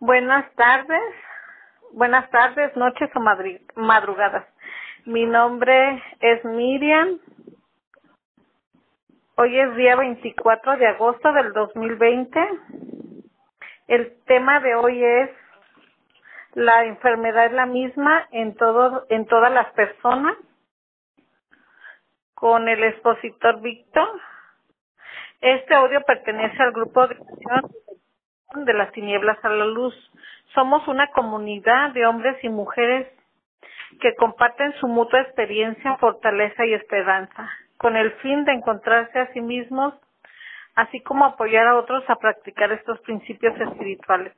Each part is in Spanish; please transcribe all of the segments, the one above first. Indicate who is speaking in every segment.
Speaker 1: Buenas tardes, buenas tardes, noches o madrugadas. Mi nombre es Miriam. Hoy es día 24 de agosto del 2020. El tema de hoy es la enfermedad es la misma en todo, en todas las personas. Con el expositor Víctor. Este audio pertenece al grupo de de las tinieblas a la luz. Somos una comunidad de hombres y mujeres que comparten su mutua experiencia, fortaleza y esperanza, con el fin de encontrarse a sí mismos, así como apoyar a otros a practicar estos principios espirituales.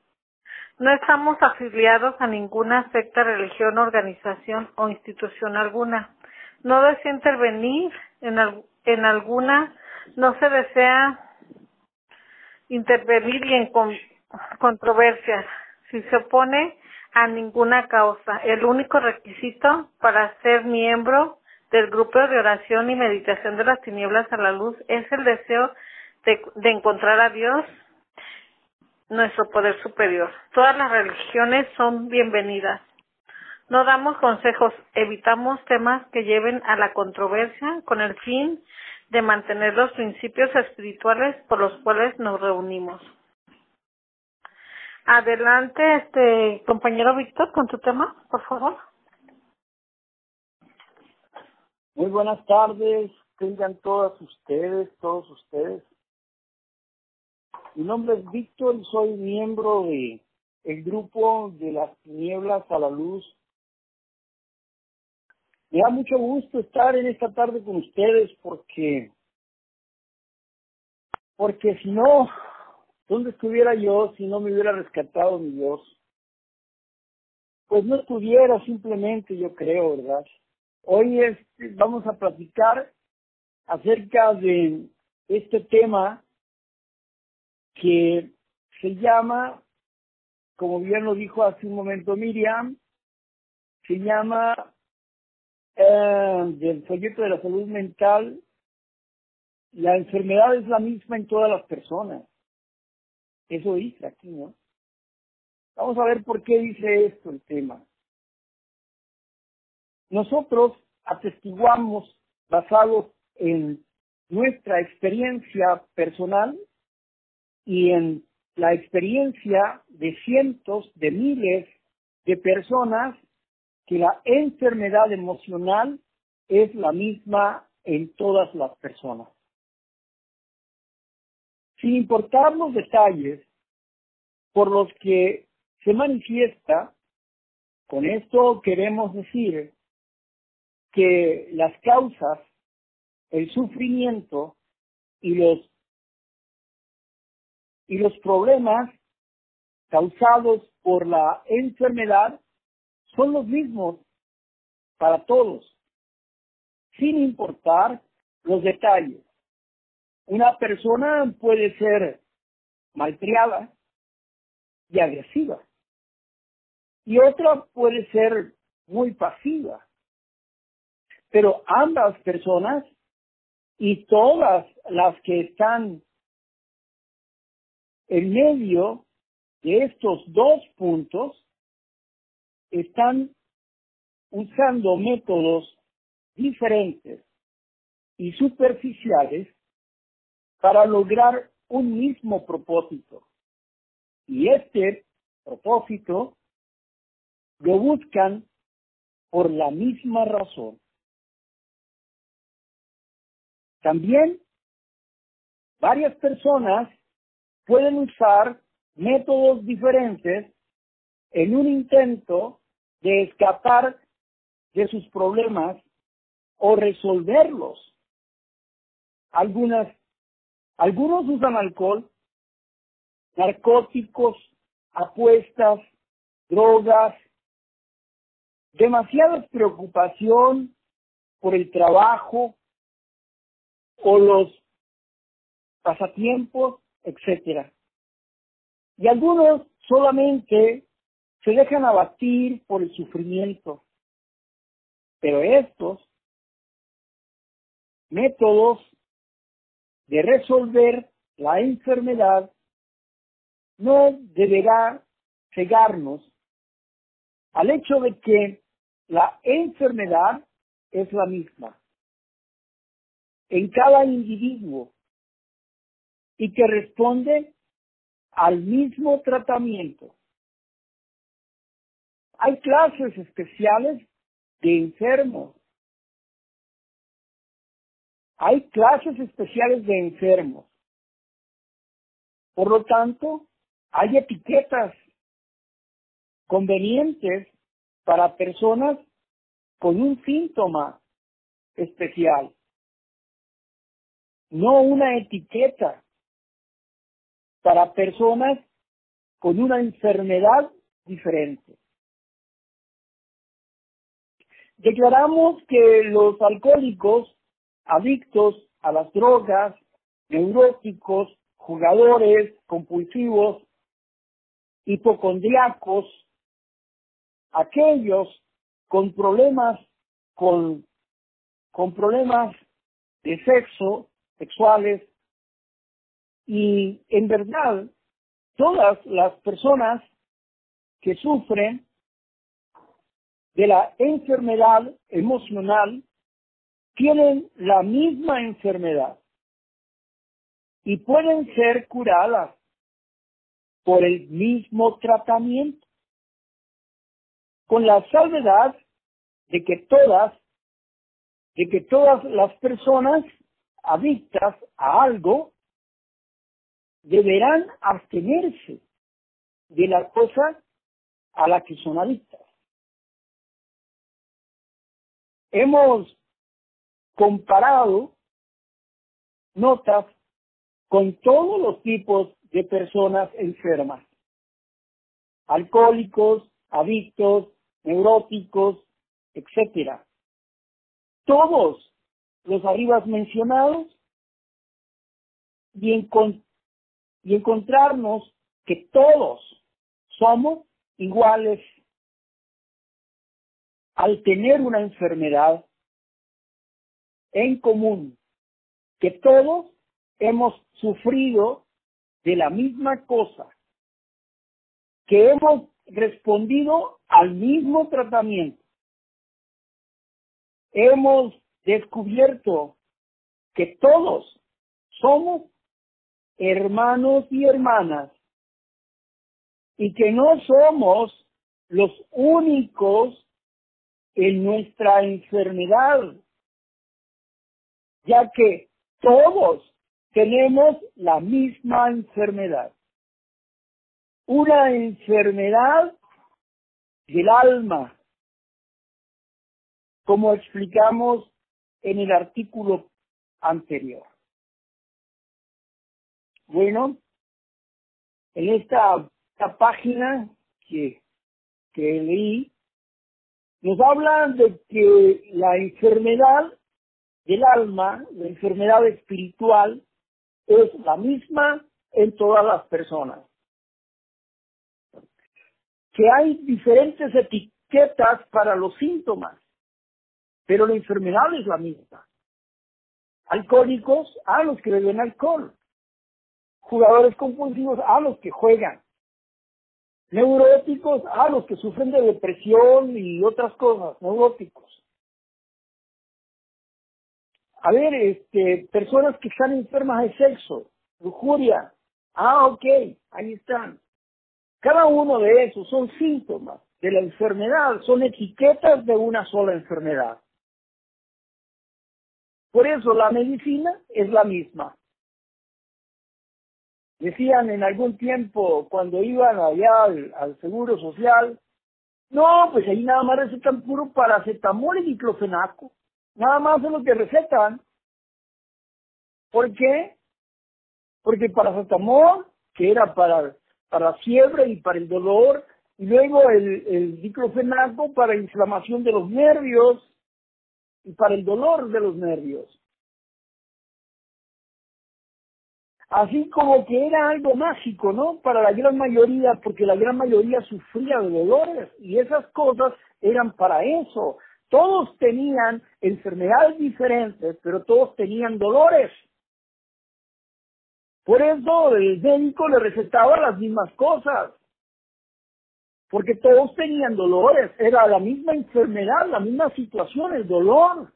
Speaker 1: No estamos afiliados a ninguna secta, religión, organización o institución alguna. No desea intervenir en, en alguna, no se desea intervenir y en controversias si se opone a ninguna causa. El único requisito para ser miembro del grupo de oración y meditación de las tinieblas a la luz es el deseo de, de encontrar a Dios, nuestro poder superior. Todas las religiones son bienvenidas. No damos consejos, evitamos temas que lleven a la controversia con el fin de mantener los principios espirituales por los cuales nos reunimos. Adelante, este compañero Víctor, con tu tema, por favor.
Speaker 2: Muy buenas tardes, tengan todas ustedes, todos ustedes. Mi nombre es Víctor y soy miembro de el grupo de las tinieblas a la luz me da mucho gusto estar en esta tarde con ustedes porque, porque si no, ¿dónde estuviera yo si no me hubiera rescatado mi Dios? Pues no estuviera simplemente, yo creo, ¿verdad? Hoy es, vamos a platicar acerca de este tema que se llama, como bien lo dijo hace un momento Miriam, se llama eh, del folleto de la salud mental, la enfermedad es la misma en todas las personas. Eso dice aquí, ¿no? Vamos a ver por qué dice esto el tema. Nosotros atestiguamos, basados en nuestra experiencia personal y en la experiencia de cientos de miles de personas que la enfermedad emocional es la misma en todas las personas. Sin importar los detalles por los que se manifiesta, con esto queremos decir que las causas, el sufrimiento y los y los problemas causados por la enfermedad son los mismos para todos, sin importar los detalles. Una persona puede ser malcriada y agresiva, y otra puede ser muy pasiva. Pero ambas personas y todas las que están en medio de estos dos puntos están usando métodos diferentes y superficiales para lograr un mismo propósito. Y este propósito lo buscan por la misma razón. También varias personas pueden usar métodos diferentes en un intento de escapar de sus problemas o resolverlos. Algunas, algunos usan alcohol, narcóticos, apuestas, drogas, demasiada preocupación por el trabajo o los pasatiempos, etcétera. Y algunos solamente se dejan abatir por el sufrimiento. Pero estos métodos de resolver la enfermedad no deberá cegarnos al hecho de que la enfermedad es la misma en cada individuo y que responde al mismo tratamiento. Hay clases especiales de enfermos. Hay clases especiales de enfermos. Por lo tanto, hay etiquetas convenientes para personas con un síntoma especial, no una etiqueta para personas con una enfermedad diferente. Declaramos que los alcohólicos, adictos a las drogas, neuróticos, jugadores compulsivos, hipocondriacos, aquellos con problemas con, con problemas de sexo, sexuales, y en verdad todas las personas que sufren de la enfermedad emocional tienen la misma enfermedad y pueden ser curadas por el mismo tratamiento, con la salvedad de que todas, de que todas las personas adictas a algo deberán abstenerse de la cosa a la que son adictas. Hemos comparado notas con todos los tipos de personas enfermas, alcohólicos, adictos, neuróticos, etcétera. Todos los arribas mencionados y, y encontrarnos que todos somos iguales al tener una enfermedad en común, que todos hemos sufrido de la misma cosa, que hemos respondido al mismo tratamiento. Hemos descubierto que todos somos hermanos y hermanas y que no somos los únicos en nuestra enfermedad, ya que todos tenemos la misma enfermedad. Una enfermedad del alma, como explicamos en el artículo anterior. Bueno, en esta, página que, que leí, nos habla de que la enfermedad del alma, la enfermedad espiritual, es la misma en todas las personas. Que hay diferentes etiquetas para los síntomas, pero la enfermedad es la misma. Alcohólicos a los que beben alcohol, jugadores compulsivos a los que juegan, neuróticos a los que sufren de depresión y otras cosas, neuróticos. A ver, este, personas que están enfermas de sexo, lujuria. Ah, ok, ahí están. Cada uno de esos son síntomas de la enfermedad, son etiquetas de una sola enfermedad. Por eso la medicina es la misma. Decían en algún tiempo, cuando iban allá al, Seguro Social, no, pues ahí nada más recetan puro paracetamol y diclofenaco. Nada más es lo que recetan. ¿Por qué? Porque el paracetamol, que era para, para fiebre y para el dolor, y luego el, el diclofenaco para inflamación de los nervios y para el dolor de los nervios. Así como que era algo mágico, ¿no? Para la gran mayoría, porque la gran mayoría sufría de dolores y esas cosas eran para eso. Todos tenían enfermedades diferentes, pero todos tenían dolores. Por eso el médico le recetaba las mismas cosas. porque todos tenían dolores, era la misma enfermedad, la misma situación, el dolor.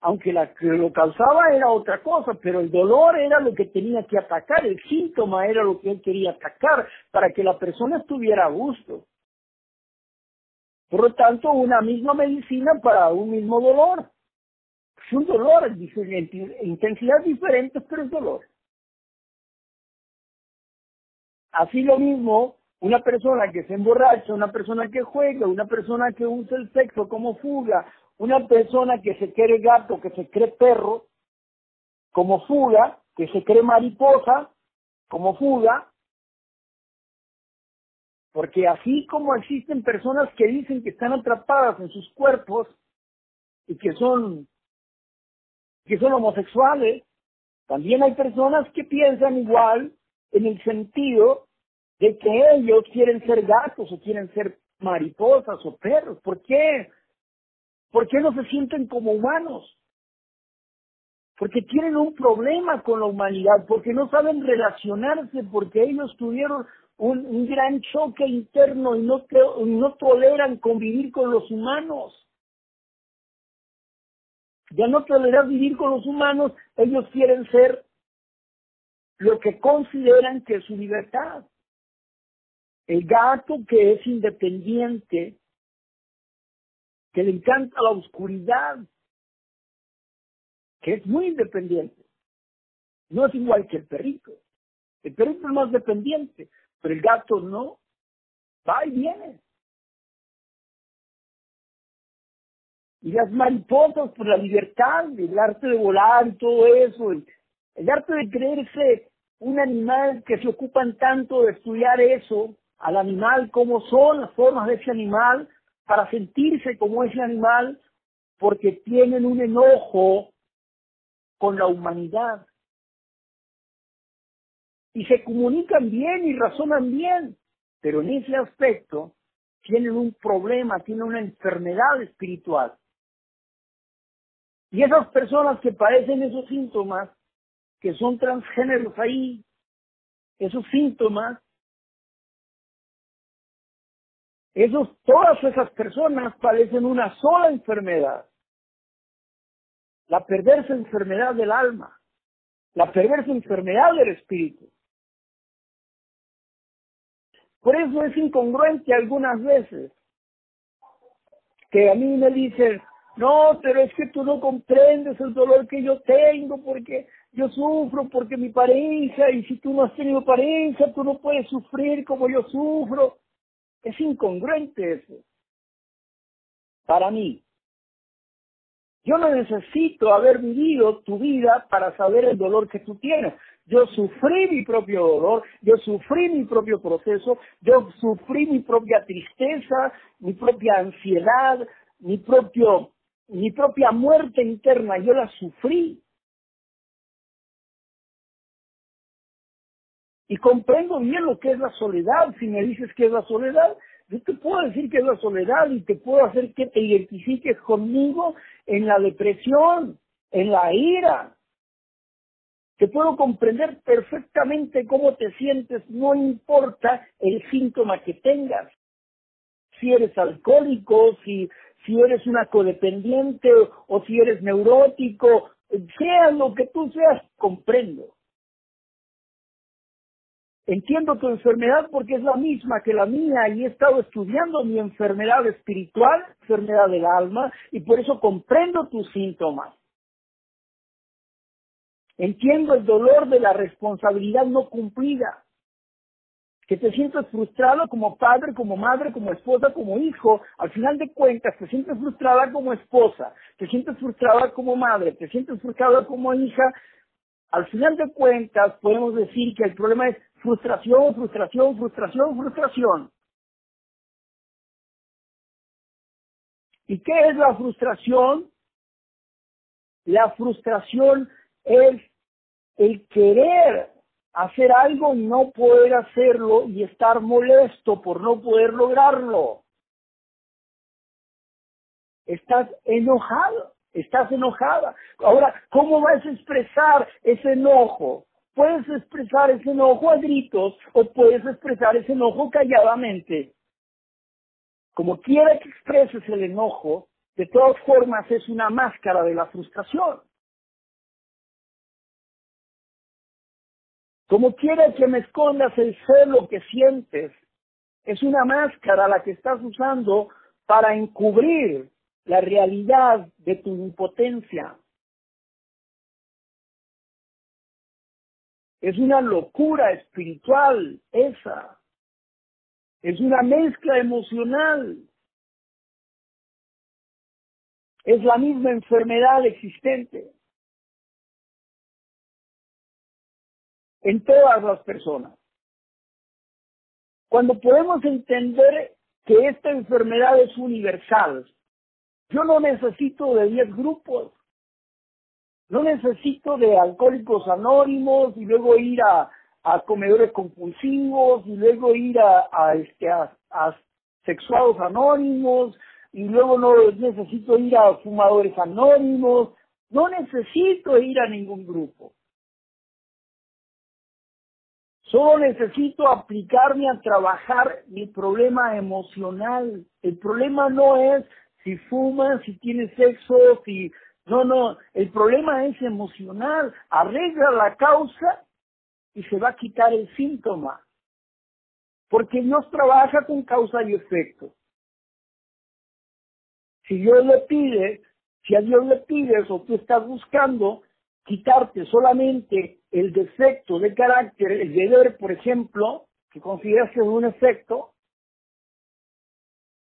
Speaker 2: Aunque la que lo causaba era otra cosa, pero el dolor era lo que tenía que atacar, el síntoma era lo que él quería atacar para que la persona estuviera a gusto. Por lo tanto, una misma medicina para un mismo dolor. Es un dolor, intensidad diferente, pero es dolor. Así lo mismo, una persona que se emborracha, una persona que juega, una persona que usa el sexo como fuga, una persona que se cree gato, que se cree perro, como fuga, que se cree mariposa, como fuga, porque así como existen personas que dicen que están atrapadas en sus cuerpos y que son, que son homosexuales, también hay personas que piensan igual en el sentido de que ellos quieren ser gatos o quieren ser mariposas o perros. ¿Por qué? ¿Por qué no se sienten como humanos? Porque tienen un problema con la humanidad, porque no saben relacionarse, porque ellos tuvieron un, gran choque interno y no, no toleran convivir con los humanos. Ya no toleran vivir con los humanos, ellos quieren ser lo que consideran que es su libertad. El gato que es independiente, que le encanta la oscuridad, que es muy independiente. No es igual que el perrito. El perrito es más dependiente, pero el gato no. Va y viene. Y las mariposas por la libertad, el arte de volar y todo eso, el, el arte de creerse un animal que se ocupan tanto de estudiar eso, al animal, cómo son las formas de ese animal, para sentirse como ese animal, porque tienen un enojo con la humanidad. Y se comunican bien y razonan bien, pero en ese aspecto tienen un problema, tienen una enfermedad espiritual. Y esas personas que padecen esos síntomas, que son transgéneros ahí, esos síntomas, Esos, todas esas personas padecen una sola enfermedad, la perversa enfermedad del alma, la perversa enfermedad del espíritu. Por eso es incongruente algunas veces que a mí me dicen, no, pero es que tú no comprendes el dolor que yo tengo porque yo sufro porque mi pareja y si tú no has tenido pareja, tú no puedes sufrir como yo sufro. Es incongruente eso. Para mí. Yo no necesito haber vivido tu vida para saber el dolor que tú tienes. Yo sufrí mi propio dolor, yo sufrí mi propio proceso, yo sufrí mi propia tristeza, mi propia ansiedad, mi propio, mi propia muerte interna, yo la sufrí. Y comprendo bien lo que es la soledad. Si me dices que es la soledad, yo te puedo decir que es la soledad y te puedo hacer que te identifiques conmigo en la depresión, en la ira. Te puedo comprender perfectamente cómo te sientes, no importa el síntoma que tengas. Si eres alcohólico, si, si eres una codependiente o si eres neurótico, sea lo que tú seas, comprendo. Entiendo tu enfermedad porque es la misma que la mía y he estado estudiando mi enfermedad espiritual, enfermedad del alma, y por eso comprendo tus síntomas. Entiendo el dolor de la responsabilidad no cumplida, que te sientes frustrado como padre, como madre, como esposa, como hijo. Al final de cuentas, te sientes frustrada como esposa, te sientes frustrada como madre, te sientes frustrada como hija. Al final de cuentas, podemos decir que el problema es frustración, frustración, frustración, frustración. ¿Y qué es la frustración? La frustración es el querer hacer algo y no poder hacerlo y estar molesto por no poder lograrlo. Estás enojado, estás enojada. Ahora, ¿cómo vas a expresar ese enojo? Puedes expresar ese enojo a gritos o puedes expresar ese enojo calladamente. como quiera que expreses el enojo, de todas formas es una máscara de la frustración. Como quiera que me escondas el celo que sientes, es una máscara la que estás usando para encubrir la realidad de tu impotencia. Es una locura espiritual esa. Es una mezcla emocional. Es la misma enfermedad existente. en todas las personas. Cuando podemos entender que esta enfermedad es universal, yo no necesito de 10 grupos, no necesito de alcohólicos anónimos y luego ir a, comedores compulsivos y luego ir a, este, a, a sexuados anónimos y luego no necesito ir a fumadores anónimos, no necesito ir a ningún grupo. Solo necesito aplicarme a trabajar mi problema emocional. El problema no es si fumas, si tienes sexo, si... No, no, el problema es emocional. Arregla la causa y se va a quitar el síntoma. Porque Dios trabaja con causa y efecto. Si Dios le pide, si a Dios le pides o tú estás buscando quitarte solamente el defecto de carácter, el deber, por ejemplo, que consideras que es un efecto,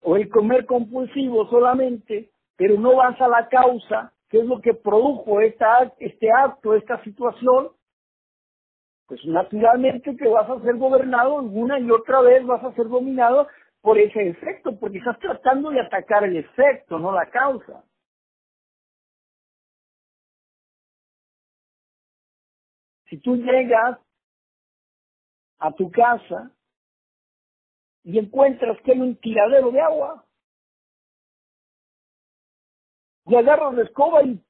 Speaker 2: o el comer compulsivo solamente, pero no vas a la causa, que es lo que produjo este acto, esta situación, pues naturalmente que vas a ser gobernado una y otra vez, vas a ser dominado por ese efecto, porque estás tratando de atacar el efecto, no la causa. Si tú llegas a tu casa y encuentras que hay un tiradero de agua, y agarras la escoba y,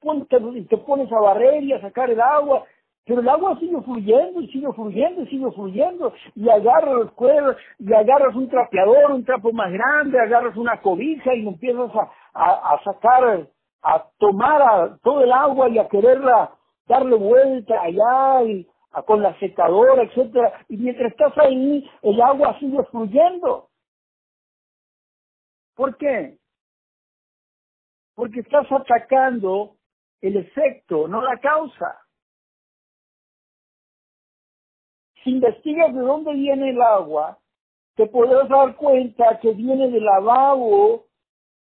Speaker 2: y te pones a barrer y a sacar el agua, pero el agua sigue fluyendo y sigue fluyendo y sigue fluyendo, y agarras los cuerdas, y agarras un trapeador, un trapo más grande, agarras una cobija y empiezas a, a sacar, a tomar todo el agua y a quererla darle vuelta allá y con la secadora, etcétera, y mientras estás ahí, el agua sigue fluyendo. ¿Por qué? Porque estás atacando el efecto, no la causa. Si investigas de dónde viene el agua, te podrás dar cuenta que viene del lavabo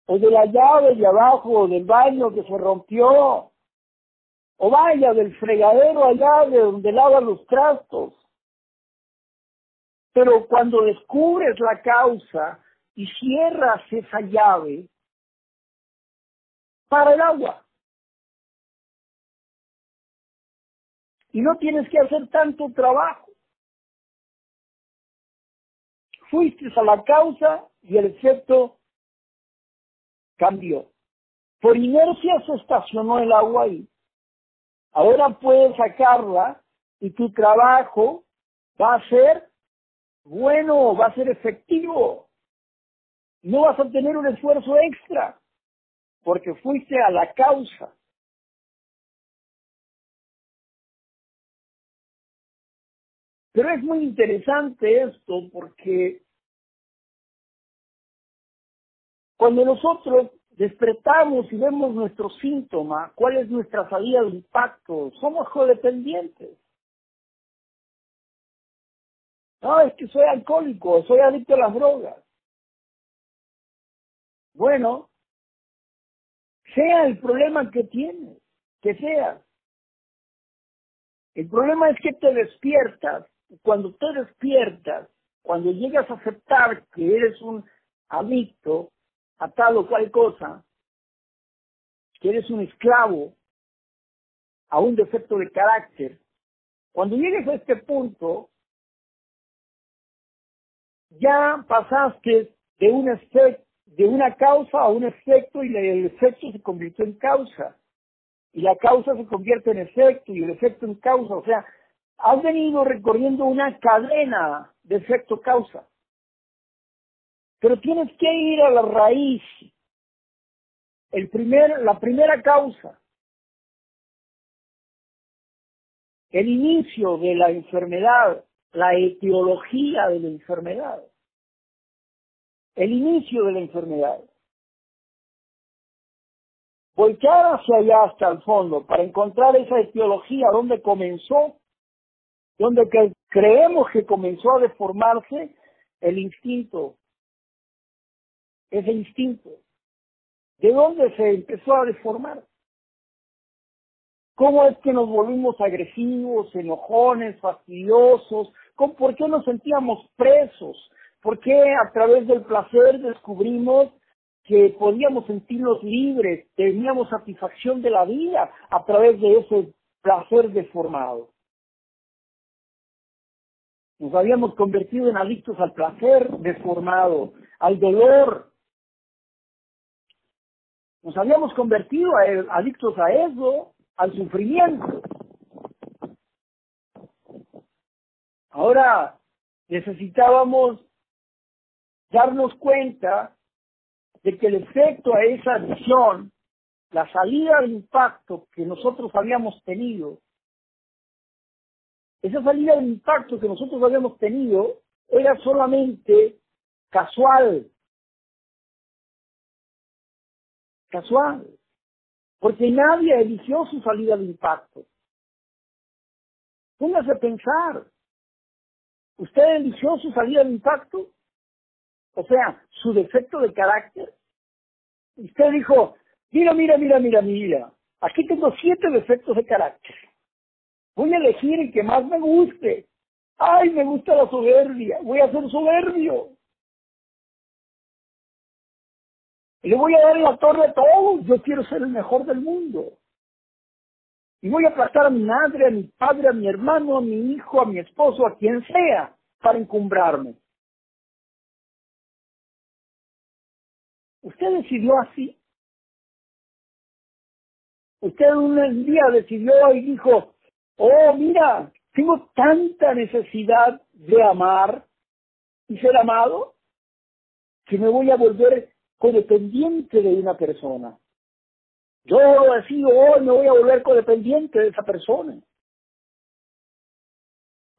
Speaker 2: o de la llave de abajo del baño que se rompió o vaya del fregadero allá de donde lava los trastos. Pero cuando descubres la causa y cierras esa llave, para el agua. Y no tienes que hacer tanto trabajo. Fuiste a la causa y el efecto cambió. Por inercia se estacionó el agua ahí. Ahora puedes sacarla y tu trabajo va a ser bueno, va a ser efectivo. No vas a tener un esfuerzo extra porque fuiste a la causa. Pero es muy interesante esto porque cuando nosotros despertamos y vemos nuestro síntoma, cuál es nuestra salida de impacto, somos codependientes. No, es que soy alcohólico, soy adicto a las drogas. Bueno, sea el problema que tienes, que sea. El problema es que te despiertas, cuando te despiertas, cuando llegas a aceptar que eres un adicto, a tal o cual cosa, que eres un esclavo a un defecto de carácter, cuando llegues a este punto, ya pasaste de un de una causa a un efecto y el efecto se convirtió en causa. Y la causa se convierte en efecto y el efecto en causa. O sea, has venido recorriendo una cadena de efecto-causa. Pero tienes que ir a la raíz. El primer, la primera causa. El inicio de la enfermedad, la etiología de la enfermedad. El inicio de la enfermedad. Voltear hacia allá hasta el fondo para encontrar esa etiología donde comenzó, donde creemos que comenzó a deformarse el instinto, ese instinto. ¿De dónde se empezó a deformar? ¿Cómo es que nos volvimos agresivos, enojones, fastidiosos? ¿Por qué nos sentíamos presos? ¿Por qué a través del placer descubrimos que podíamos sentirnos libres, teníamos satisfacción de la vida a través de ese placer deformado? Nos habíamos convertido en adictos al placer deformado, al dolor. Nos habíamos convertido a, adictos a eso, al sufrimiento. Ahora necesitábamos darnos cuenta de que el efecto a esa adicción, la salida de impacto que nosotros habíamos tenido, esa salida de impacto que nosotros habíamos tenido era solamente casual. Casual. Porque nadie eligió su salida de impacto. Póngase a pensar. ¿Usted eligió su salida de impacto? O sea, su defecto de carácter. Usted dijo, mira, mira, mira, mira, mira, aquí tengo siete defectos de carácter. Voy a elegir el que más me guste. Ay, me gusta la soberbia, voy a ser soberbio. Y le voy a dar la torre a todos, yo quiero ser el mejor del mundo. Y voy a aplastar a mi madre, a mi padre, a mi hermano, a mi hijo, a mi esposo, a quien sea, para encumbrarme. Usted decidió así. Usted un día decidió y dijo, oh, mira, tengo tanta necesidad de amar y ser amado que me voy a volver codependiente de una persona. Yo decido hoy me voy a volver codependiente de esa persona.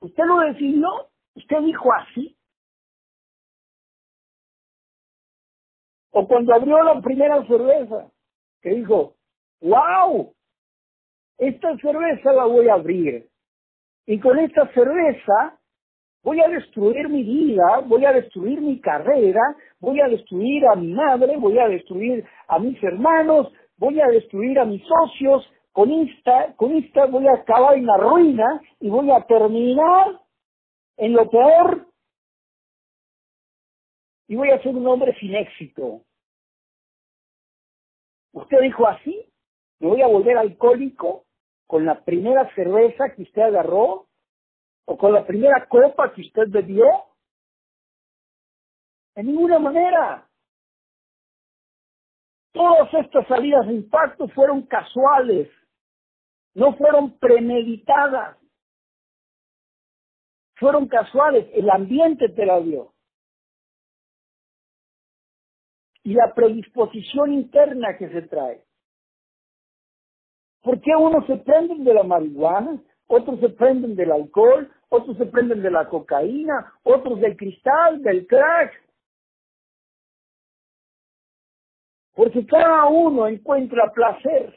Speaker 2: ¿Usted lo decidió? ¿Usted dijo así? O cuando abrió la primera cerveza, que dijo, wow, esta cerveza la voy a abrir. Y con esta cerveza voy a destruir mi vida, voy a destruir mi carrera, voy a destruir a mi madre, voy a destruir a mis hermanos, voy a destruir a mis socios, con esta, con esta voy a acabar en la ruina y voy a terminar en lo peor y voy a ser un hombre sin éxito. Usted dijo así, me voy a volver alcohólico con la primera cerveza que usted agarró o con la primera copa que usted bebió. En ninguna manera. Todas estas salidas de impacto fueron casuales, no fueron premeditadas, fueron casuales, el ambiente te la dio. Y la predisposición interna que se trae. ¿Por qué unos se prenden de la marihuana, otros se prenden del alcohol, otros se prenden de la cocaína, otros del cristal, del crack? Porque cada uno encuentra placer.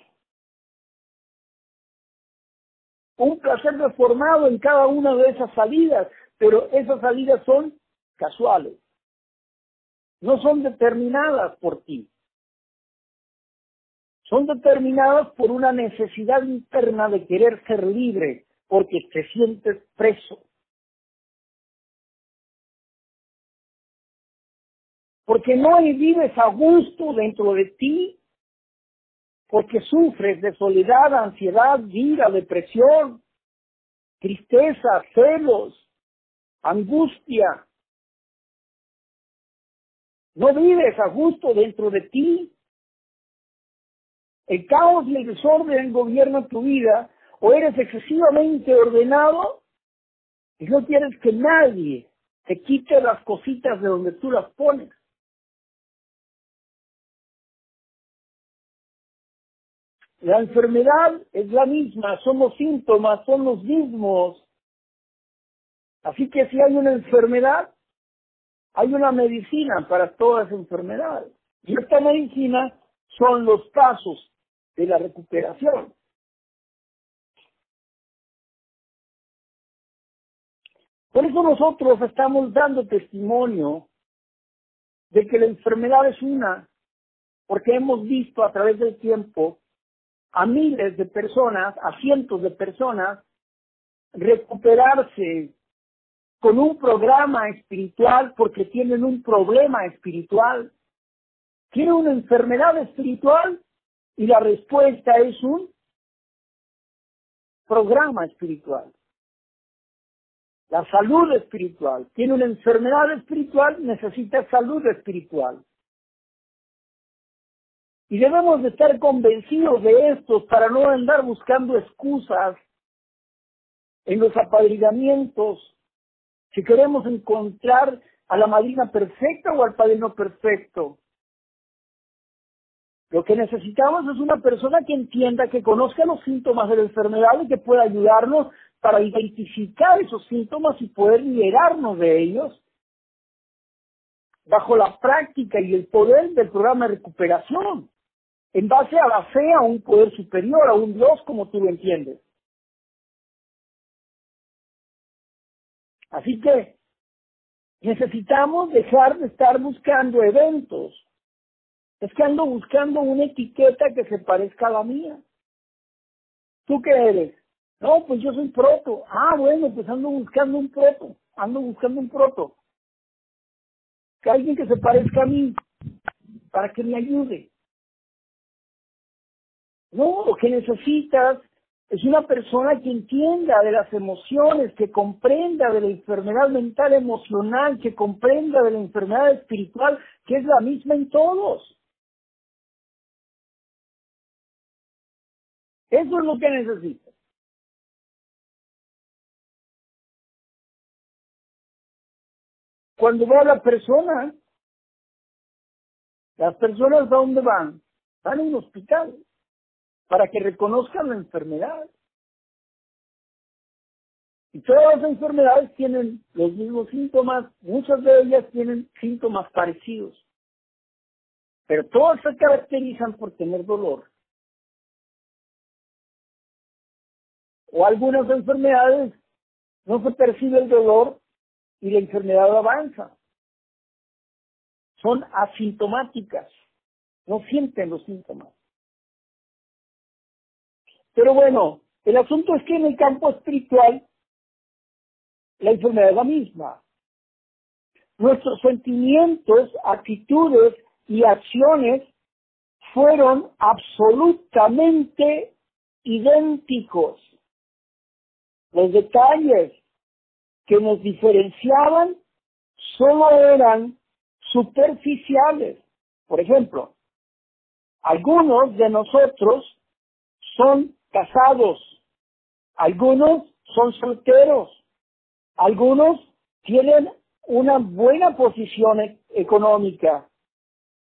Speaker 2: Un placer deformado en cada una de esas salidas, pero esas salidas son casuales no son determinadas por ti. Son determinadas por una necesidad interna de querer ser libre, porque te sientes preso. Porque no vives a gusto dentro de ti, porque sufres de soledad, ansiedad, ira, depresión, tristeza, celos, angustia, no vives a gusto dentro de ti. El caos y el desorden gobiernan tu vida, o eres excesivamente ordenado y no quieres que nadie te quite las cositas de donde tú las pones. La enfermedad es la misma, son los síntomas, son los mismos. Así que si hay una enfermedad, hay una medicina para todas las enfermedades. Y esta medicina son los pasos de la recuperación. Por eso nosotros estamos dando testimonio de que la enfermedad es una, porque hemos visto a través del tiempo a miles de personas, a cientos de personas, recuperarse con un programa espiritual porque tienen un problema espiritual. Tienen una enfermedad espiritual y la respuesta es un programa espiritual. La salud espiritual. Tiene una enfermedad espiritual, necesita salud espiritual. Y debemos de estar convencidos de esto para no andar buscando excusas en los apadrinamientos. Si queremos encontrar a la madrina perfecta o al padrino perfecto. Lo que necesitamos es una persona que entienda, que conozca los síntomas de la enfermedad y que pueda ayudarnos para identificar esos síntomas y poder liberarnos de ellos bajo la práctica y el poder del programa de recuperación, en base a la fe a un poder superior, a un Dios como tú lo entiendes. Así que necesitamos dejar de estar buscando eventos. Es que ando buscando una etiqueta que se parezca a la mía. ¿Tú qué eres? No, pues yo soy proto. Ah, bueno, pues ando buscando un proto. Ando buscando un proto. Que alguien que se parezca a mí para que me ayude. No, lo que necesitas es una persona que entienda de las emociones, que comprenda de la enfermedad mental emocional, que comprenda de la enfermedad espiritual, que es la misma en todos. Eso es lo que necesitas. Cuando va la persona, las personas a dónde van? Van a un hospital para que reconozcan la enfermedad. Y todas las enfermedades tienen los mismos síntomas, muchas de ellas tienen síntomas parecidos, pero todas se caracterizan por tener dolor. O algunas enfermedades no se percibe el dolor y la enfermedad avanza. Son asintomáticas, no sienten los síntomas. Pero bueno, el asunto es que en el campo espiritual la enfermedad es la misma. Nuestros sentimientos, actitudes y acciones fueron absolutamente idénticos. Los detalles que nos diferenciaban solo eran superficiales. Por ejemplo, algunos de nosotros son casados, algunos son solteros, algunos tienen una buena posición e-, económica,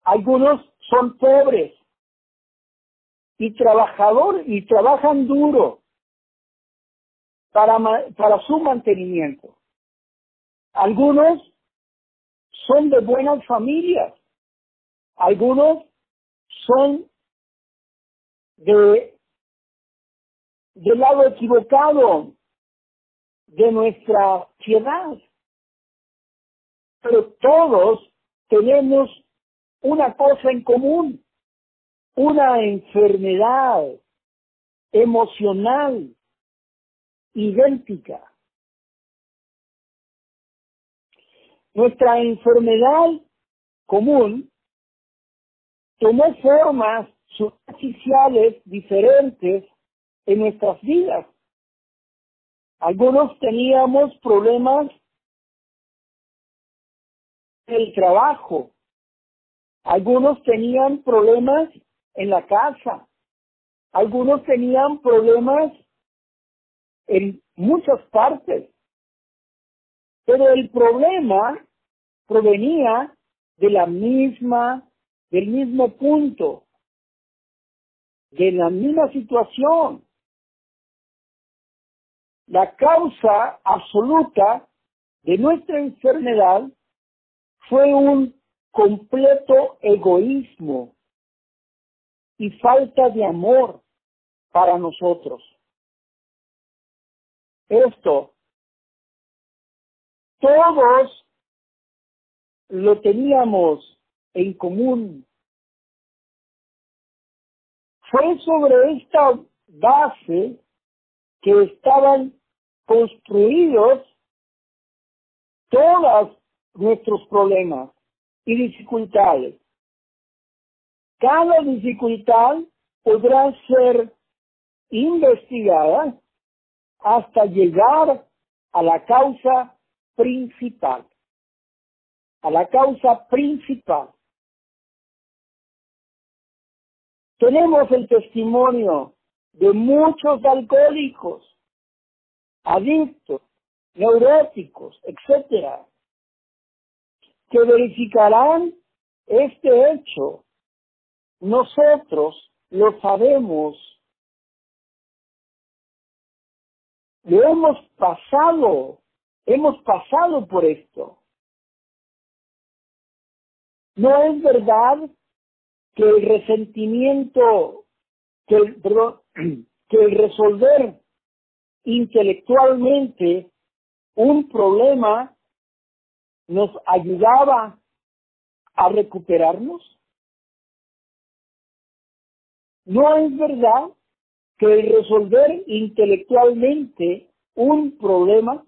Speaker 2: algunos son pobres. Y trabajador y trabajan duro para, para su mantenimiento. Algunos son de buenas familias, algunos son de del lado equivocado de nuestra ciudad. Pero todos tenemos una cosa en común, una enfermedad emocional idéntica. Nuestra enfermedad común tomó formas superficiales diferentes en nuestras vidas. Algunos teníamos problemas el trabajo, algunos tenían problemas en la casa, algunos tenían problemas en muchas partes. Pero el problema provenía de la misma, del mismo punto. de la misma situación. La causa absoluta de nuestra enfermedad fue un completo egoísmo y falta de amor para nosotros. Esto, todos lo teníamos en común. Fue sobre esta base que estaban construidos todos nuestros problemas y dificultades. Cada dificultad podrá ser investigada hasta llegar a la causa principal. A la causa principal. Tenemos el testimonio de muchos alcohólicos, adictos, neuróticos, etcétera, que verificarán este hecho. Nosotros lo sabemos. Lo hemos pasado, hemos pasado por esto. No es verdad que el resentimiento, que el, perdón, que el resolver intelectualmente un problema nos ayudaba a recuperarnos? ¿No es verdad que el resolver intelectualmente un problema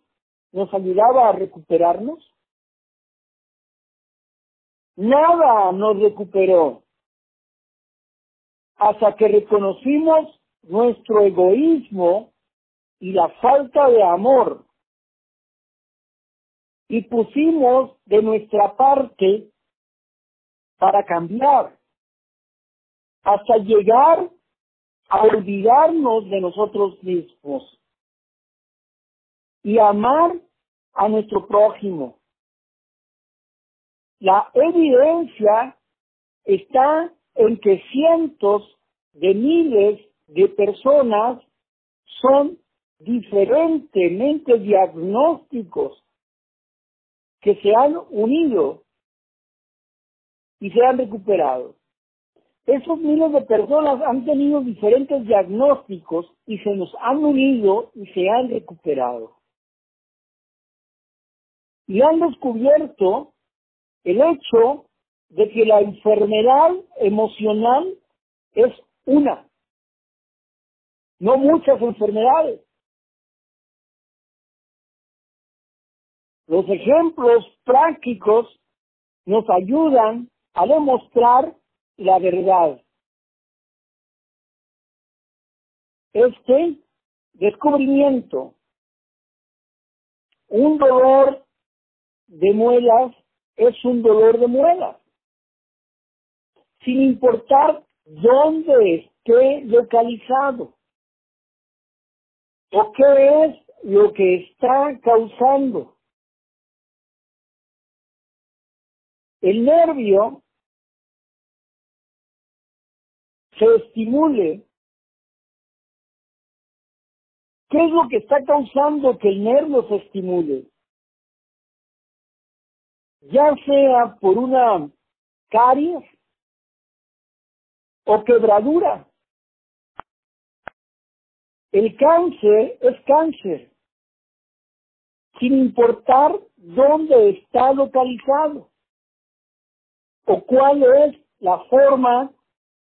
Speaker 2: nos ayudaba a recuperarnos? Nada nos recuperó hasta que reconocimos nuestro egoísmo y la falta de amor y pusimos de nuestra parte para cambiar, hasta llegar a olvidarnos de nosotros mismos y amar a nuestro prójimo. La evidencia está en que cientos de miles de personas son diferentemente diagnósticos que se han unido y se han recuperado. Esos miles de personas han tenido diferentes diagnósticos y se nos han unido y se han recuperado. Y han descubierto el hecho de que la enfermedad emocional es una, no muchas enfermedades. Los ejemplos prácticos nos ayudan a demostrar la verdad. Este descubrimiento, un dolor de muelas es un dolor de muelas, sin importar dónde esté localizado o qué es lo que está causando. El nervio se estimule. ¿Qué es lo que está causando que el nervio se estimule? Ya sea por una caries o quebradura. El cáncer es cáncer, sin importar dónde está localizado o cuál es la forma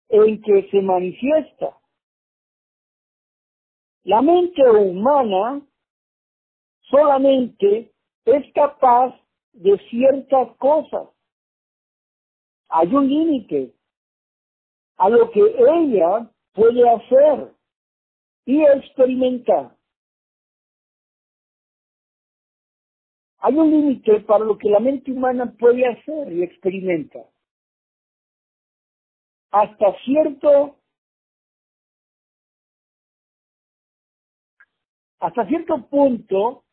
Speaker 2: en que se manifiesta. La mente humana solamente es capaz de ciertas cosas. Hay un límite a lo que ella puede hacer y experimentar. Hay un límite para lo que la mente humana puede hacer y experimenta. Hasta cierto hasta cierto punto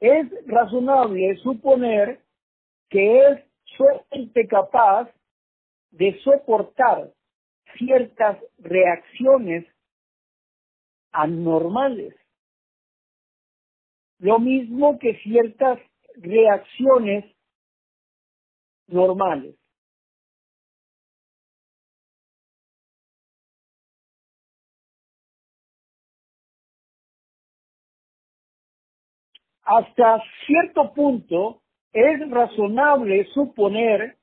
Speaker 2: es razonable suponer que es solamente capaz de soportar ciertas reacciones anormales. Lo mismo que ciertas reacciones normales. Hasta cierto punto es razonable suponer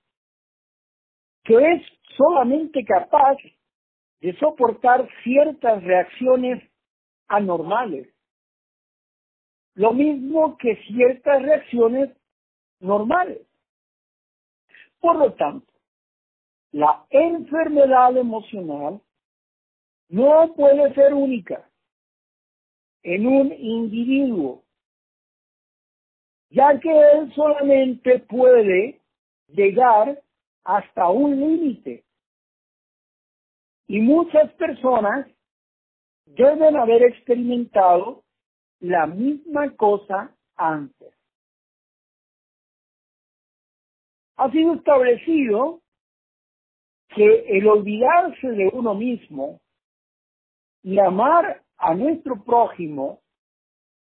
Speaker 2: que es solamente capaz de soportar ciertas reacciones anormales. Lo mismo que ciertas reacciones normales. Por lo tanto, la enfermedad emocional no puede ser única en un individuo, ya que él solamente puede llegar hasta un límite. Y muchas personas deben haber experimentado la misma cosa antes. Ha sido establecido que el olvidarse de uno mismo y amar a nuestro prójimo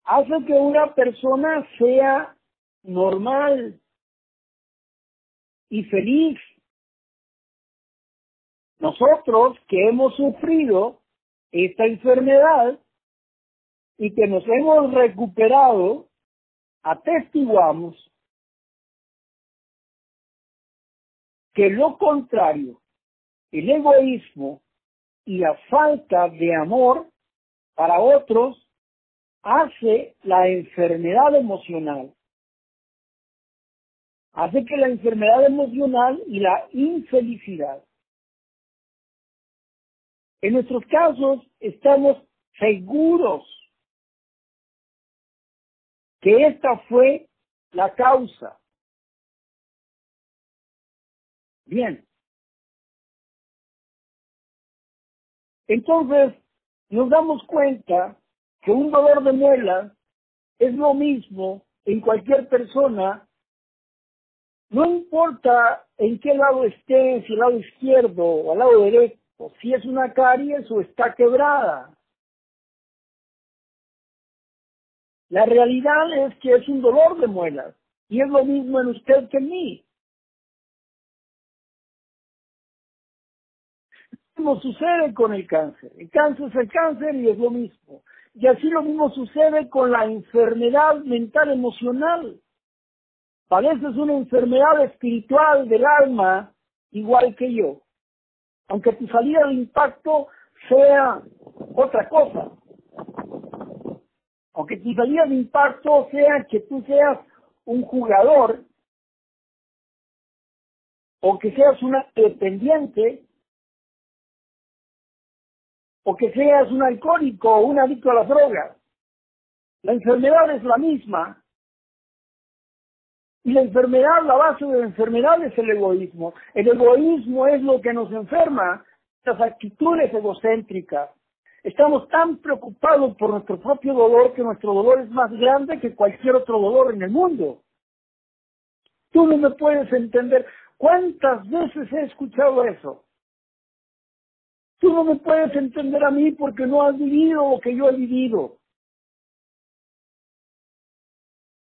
Speaker 2: hace que una persona sea normal y feliz. Nosotros que hemos sufrido esta enfermedad y que nos hemos recuperado, atestiguamos que lo contrario, el egoísmo y la falta de amor para otros hace la enfermedad emocional. Hace que la enfermedad emocional y la infelicidad. En nuestros casos estamos seguros que esta fue la causa. Bien. Entonces, nos damos cuenta que un dolor de muela es lo mismo en cualquier persona, no importa en qué lado esté, si al lado izquierdo o al lado derecho, si es una caries o está quebrada. La realidad es que es un dolor de muelas y es lo mismo en usted que en mí. Lo mismo sucede con el cáncer. El cáncer es el cáncer y es lo mismo. Y así lo mismo sucede con la enfermedad mental emocional. Padeces una enfermedad espiritual del alma igual que yo. Aunque tu salida de impacto sea otra cosa. Aunque tu salida de impacto sea que tú seas un jugador o que seas una dependiente o que seas un alcohólico o un adicto a las drogas. La enfermedad es la misma. Y la enfermedad, la base de la enfermedad es el egoísmo. El egoísmo es lo que nos enferma, las actitudes egocéntricas. Estamos tan preocupados por nuestro propio dolor que nuestro dolor es más grande que cualquier otro dolor en el mundo. Tú no me puedes entender. ¿Cuántas veces he escuchado eso? Tú no me puedes entender a mí porque no has vivido lo que yo he vivido.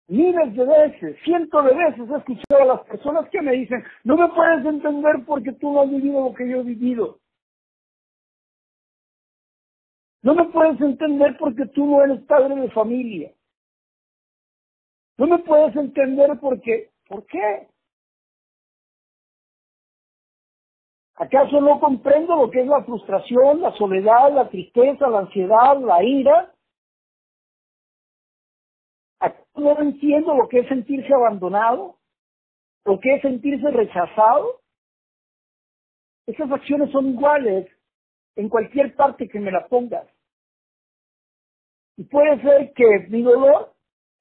Speaker 2: Miles de veces, cientos de veces he escuchado a las personas que me dicen, no me puedes entender porque tú no has vivido lo que yo he vivido. No me puedes entender porque tú no eres padre de familia. No me puedes entender porque, ¿por qué? ¿Acaso no comprendo lo que es la frustración, la soledad, la tristeza, la ansiedad, la ira? ¿Acaso no entiendo lo que es sentirse abandonado? ¿Lo que es sentirse rechazado? Esas acciones son iguales en cualquier parte que me la pongas. Y puede ser que mi dolor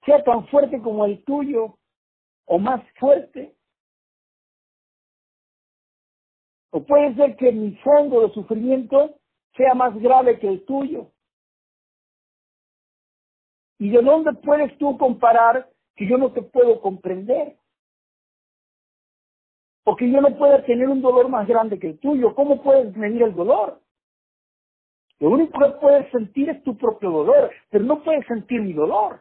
Speaker 2: sea tan fuerte como el tuyo o más fuerte. O puede ser que mi fondo de sufrimiento sea más grave que el tuyo. ¿Y de dónde puedes tú comparar que yo no te puedo comprender? o que yo no pueda tener un dolor más grande que el tuyo. ¿Cómo puedes medir el dolor? Lo único que puedes sentir es tu propio dolor, pero no puedes sentir mi dolor.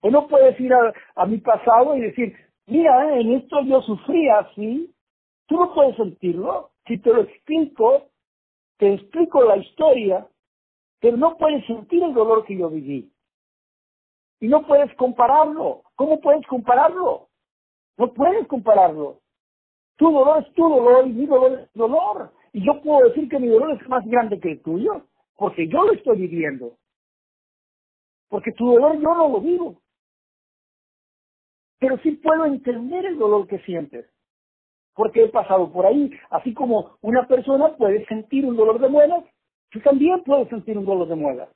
Speaker 2: O no puedes ir a, mi pasado y decir, mira, en esto yo sufría así. Tú no puedes sentirlo. Si te lo explico, te explico la historia, pero no puedes sentir el dolor que yo viví. Y no puedes compararlo. ¿Cómo puedes compararlo? No puedes compararlo. Tu dolor es tu dolor y mi dolor es dolor. Y yo puedo decir que mi dolor es más grande que el tuyo, porque yo lo estoy viviendo. Porque tu dolor yo no lo vivo. Pero sí puedo entender el dolor que sientes. Porque he pasado por ahí. Así como una persona puede sentir un dolor de muelas, tú también puedes sentir un dolor de muelas.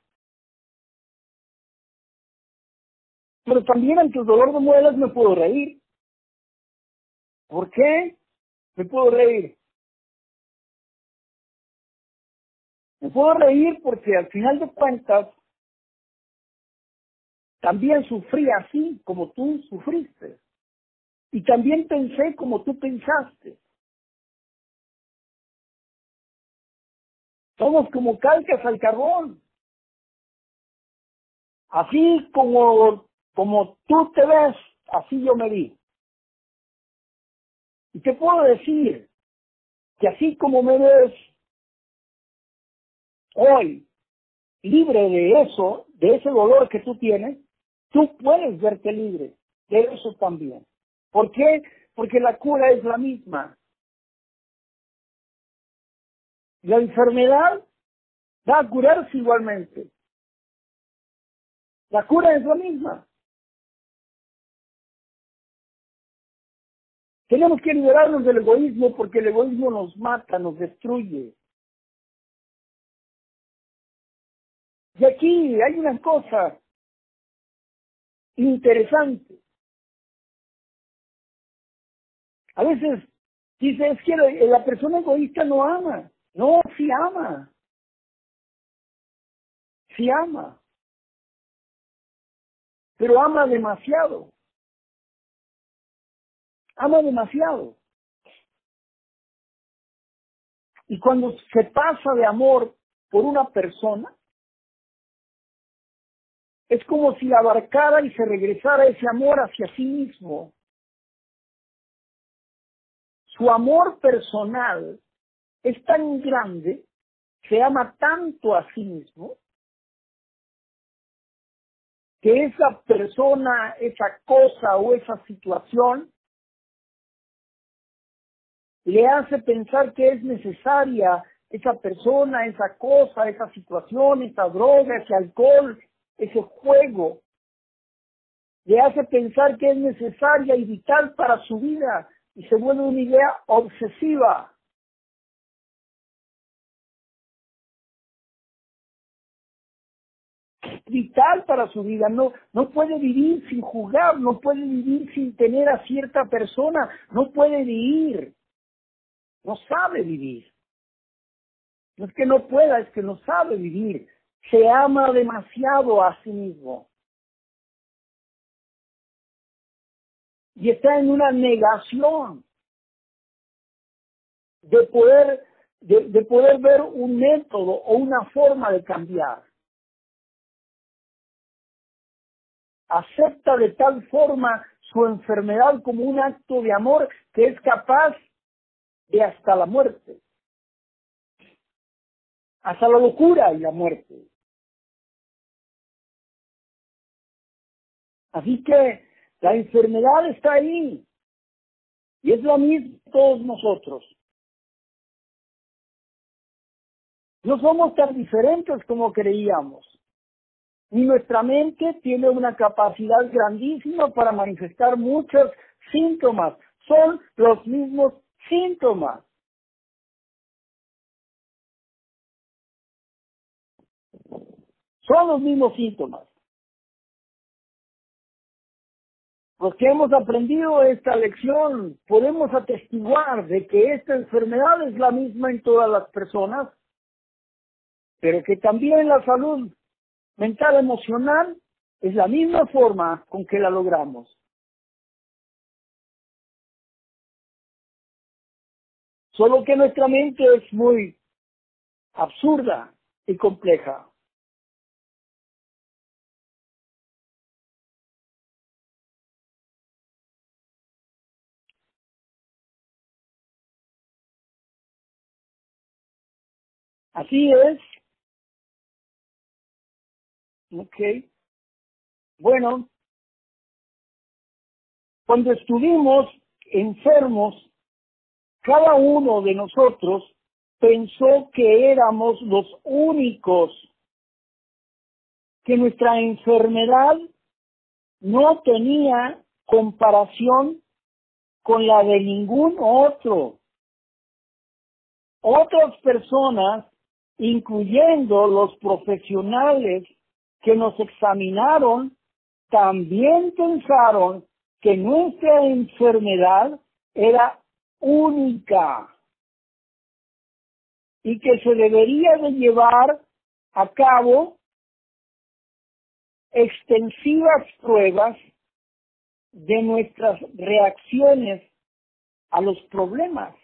Speaker 2: Pero también ante el dolor de muelas me puedo reír. ¿Por qué? Me puedo reír. Me puedo reír porque al final de cuentas también sufrí así como tú sufriste. Y también pensé como tú pensaste. Somos como calcas al carbón. Así como, como tú te ves, así yo me vi. Y te puedo decir que así como me ves hoy libre de eso, de ese dolor que tú tienes, tú puedes verte libre de eso también. ¿Por qué? Porque la cura es la misma. La enfermedad va a curarse igualmente. La cura es la misma. Tenemos que liberarnos del egoísmo porque el egoísmo nos mata, nos destruye. Y aquí hay una cosa interesante. A veces dice, es que la persona egoísta no ama. No, sí ama. Sí ama. Pero ama demasiado ama demasiado. Y cuando se pasa de amor por una persona, es como si abarcara y se regresara ese amor hacia sí mismo. Su amor personal es tan grande, se ama tanto a sí mismo, que esa persona, esa cosa o esa situación le hace pensar que es necesaria esa persona, esa cosa, esa situación, esa droga, ese alcohol, ese juego. Le hace pensar que es necesaria y vital para su vida y se vuelve una idea obsesiva. vital para su vida, no, no puede vivir sin jugar, no puede vivir sin tener a cierta persona, no puede vivir no sabe vivir. No es que no pueda, es que no sabe vivir. Se ama demasiado a sí mismo. Y está en una negación de poder, de, de poder ver un método o una forma de cambiar. Acepta de tal forma su enfermedad como un acto de amor que es capaz de hasta la muerte, hasta la locura y la muerte. Así que la enfermedad está ahí y es lo mismo todos nosotros. No somos tan diferentes como creíamos. Ni nuestra mente tiene una capacidad grandísima para manifestar muchos síntomas. Son los mismos síntomas. Son los mismos síntomas. Los que hemos aprendido esta lección podemos atestiguar de que esta enfermedad es la misma en todas las personas, pero que también la salud mental emocional es la misma forma con que la logramos. Solo que nuestra mente es muy absurda y compleja. Así es. Ok. Bueno, cuando estuvimos enfermos, cada uno de nosotros pensó que éramos los únicos, que nuestra enfermedad no tenía comparación con la de ningún otro. Otras personas incluyendo los profesionales que nos examinaron, también pensaron que nuestra enfermedad era única y que se debería de llevar a cabo extensivas pruebas de nuestras reacciones a los problemas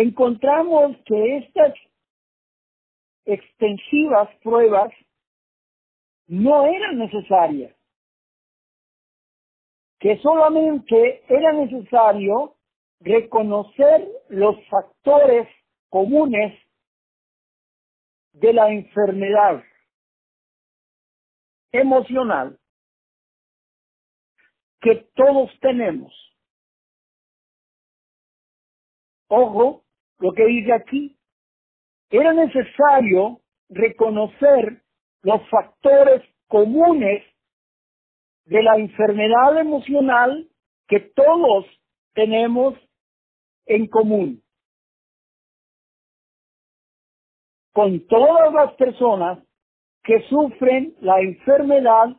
Speaker 2: encontramos que estas extensivas pruebas no eran necesarias, que solamente era necesario reconocer los factores comunes de la enfermedad emocional que todos tenemos. Ojo, lo que dice aquí, era necesario reconocer los factores comunes de la enfermedad emocional que todos tenemos en común. Con todas las personas que sufren la enfermedad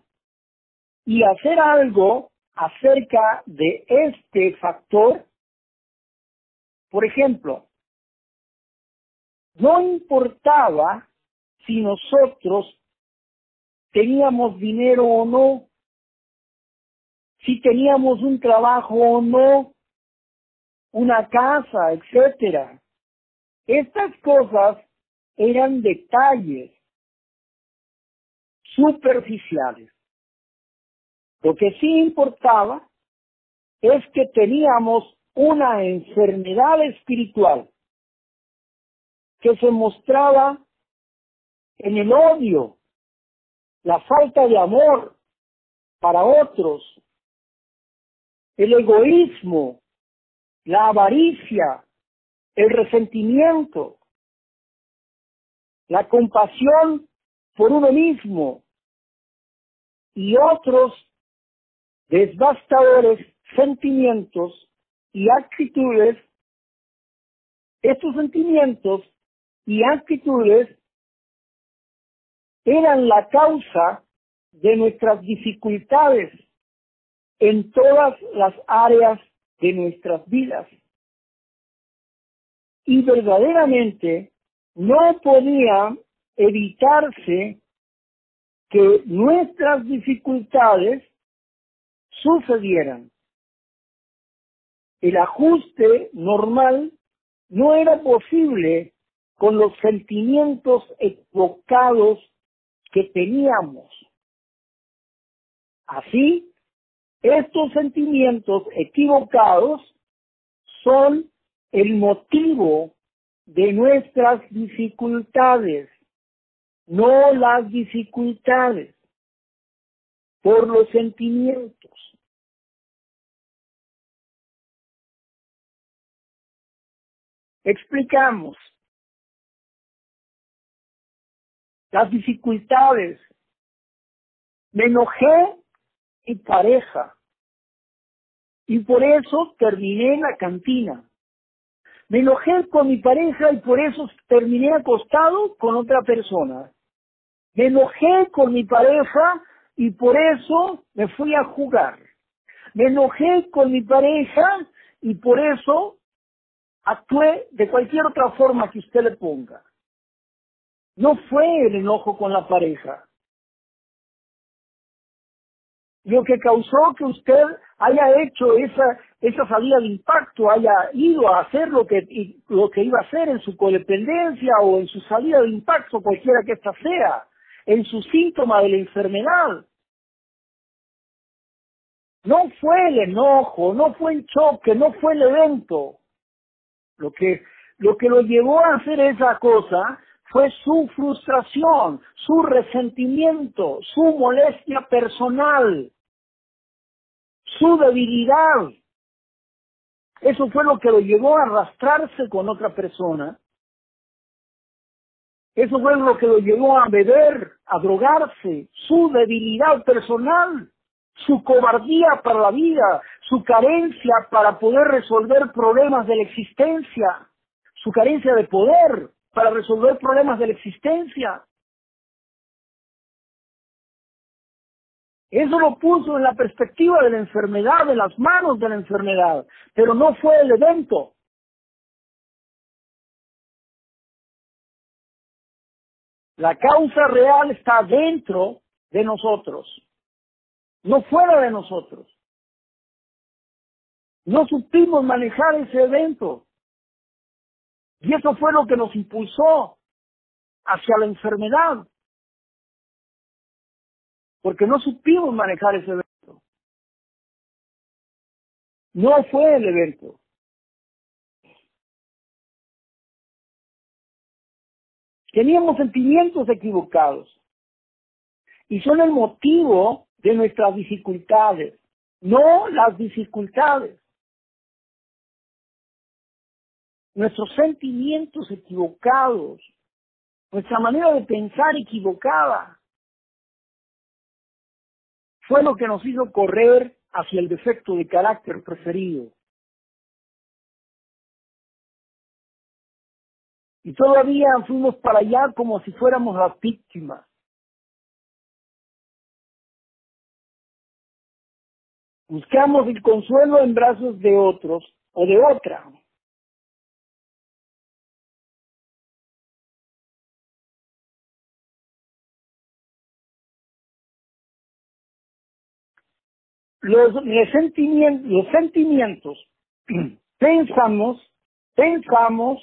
Speaker 2: y hacer algo acerca de este factor. Por ejemplo, no importaba si nosotros teníamos dinero o no, si teníamos un trabajo o no, una casa, etcétera. Estas cosas eran detalles superficiales. Lo que sí importaba es que teníamos una enfermedad espiritual que se mostraba en el odio, la falta de amor para otros, el egoísmo, la avaricia, el resentimiento, la compasión por uno mismo y otros devastadores sentimientos y actitudes, estos sentimientos y actitudes eran la causa de nuestras dificultades en todas las áreas de nuestras vidas. Y verdaderamente no podía evitarse que nuestras dificultades sucedieran. El ajuste normal no era posible con los sentimientos equivocados que teníamos. Así, estos sentimientos equivocados son el motivo de nuestras dificultades, no las dificultades, por los sentimientos. Explicamos las dificultades. Me enojé mi pareja y por eso terminé en la cantina. Me enojé con mi pareja y por eso terminé acostado con otra persona. Me enojé con mi pareja y por eso me fui a jugar. Me enojé con mi pareja y por eso actué de cualquier otra forma que usted le ponga. No fue el enojo con la pareja. Lo que causó que usted haya hecho esa, esa salida de impacto, haya ido a hacer lo que, lo que iba a hacer en su codependencia o en su salida de impacto, cualquiera que ésta sea, en su síntoma de la enfermedad. No fue el enojo, no fue el choque, no fue el evento. Lo que, lo que lo llevó a hacer esa cosa fue su frustración, su resentimiento, su molestia personal, su debilidad. Eso fue lo que lo llevó a arrastrarse con otra persona. Eso fue lo que lo llevó a beber, a drogarse, su debilidad personal su cobardía para la vida, su carencia para poder resolver problemas de la existencia, su carencia de poder para resolver problemas de la existencia. Eso lo puso en la perspectiva de la enfermedad, en las manos de la enfermedad, pero no fue el evento. La causa real está dentro de nosotros no fuera de nosotros. No supimos manejar ese evento. Y eso fue lo que nos impulsó hacia la enfermedad. Porque no supimos manejar ese evento. No fue el evento. Teníamos sentimientos equivocados. Y son el motivo de nuestras dificultades, no las dificultades. Nuestros sentimientos equivocados, nuestra manera de pensar equivocada, fue lo que nos hizo correr hacia el defecto de carácter preferido. Y todavía fuimos para allá como si fuéramos las víctimas. Buscamos el consuelo en brazos de otros o de otra. Los, sentimientos, los sentimientos pensamos, pensamos,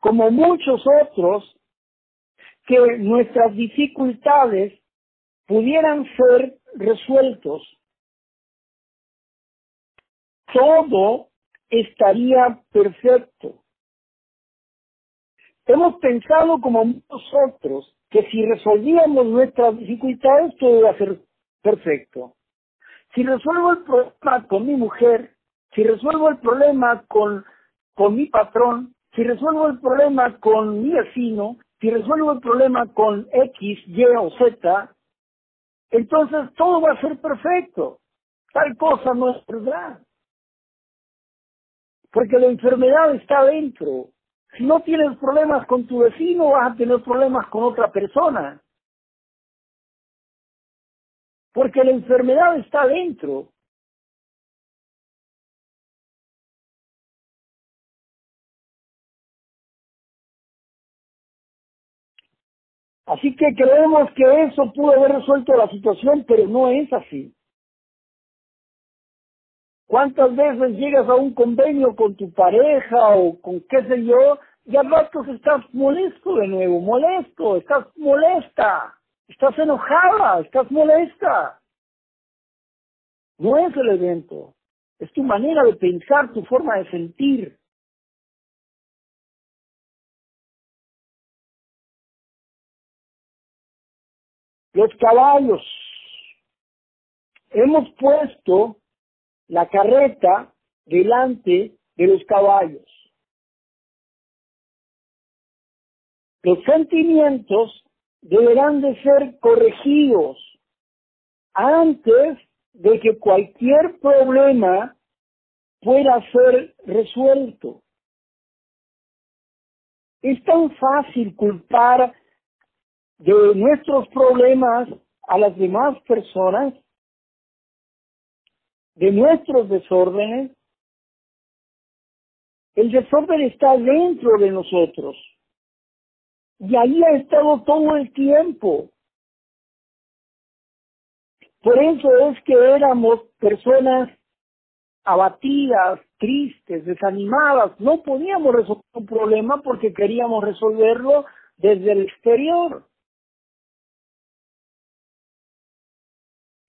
Speaker 2: como muchos otros, que nuestras dificultades pudieran ser resueltos todo estaría perfecto. Hemos pensado como nosotros que si resolvíamos nuestras dificultades todo iba a ser perfecto. Si resuelvo el problema con mi mujer, si resuelvo el problema con, con mi patrón, si resuelvo el problema con mi vecino, si resuelvo el problema con X, Y o Z, entonces todo va a ser perfecto. Tal cosa no es verdad. Porque la enfermedad está dentro. Si no tienes problemas con tu vecino, vas a tener problemas con otra persona. Porque la enfermedad está dentro. Así que creemos que eso pudo haber resuelto la situación, pero no es así. ¿Cuántas veces llegas a un convenio con tu pareja o con qué sé yo y al rato estás molesto de nuevo, molesto, estás molesta, estás enojada, estás molesta? No es el evento, es tu manera de pensar, tu forma de sentir. Los caballos. Hemos puesto la carreta delante de los caballos. Los sentimientos deberán de ser corregidos antes de que cualquier problema pueda ser resuelto. Es tan fácil culpar de nuestros problemas a las demás personas de nuestros desórdenes, el desorden está dentro de nosotros. Y ahí ha estado todo el tiempo. Por eso es que éramos personas abatidas, tristes, desanimadas. No podíamos resolver un problema porque queríamos resolverlo desde el exterior.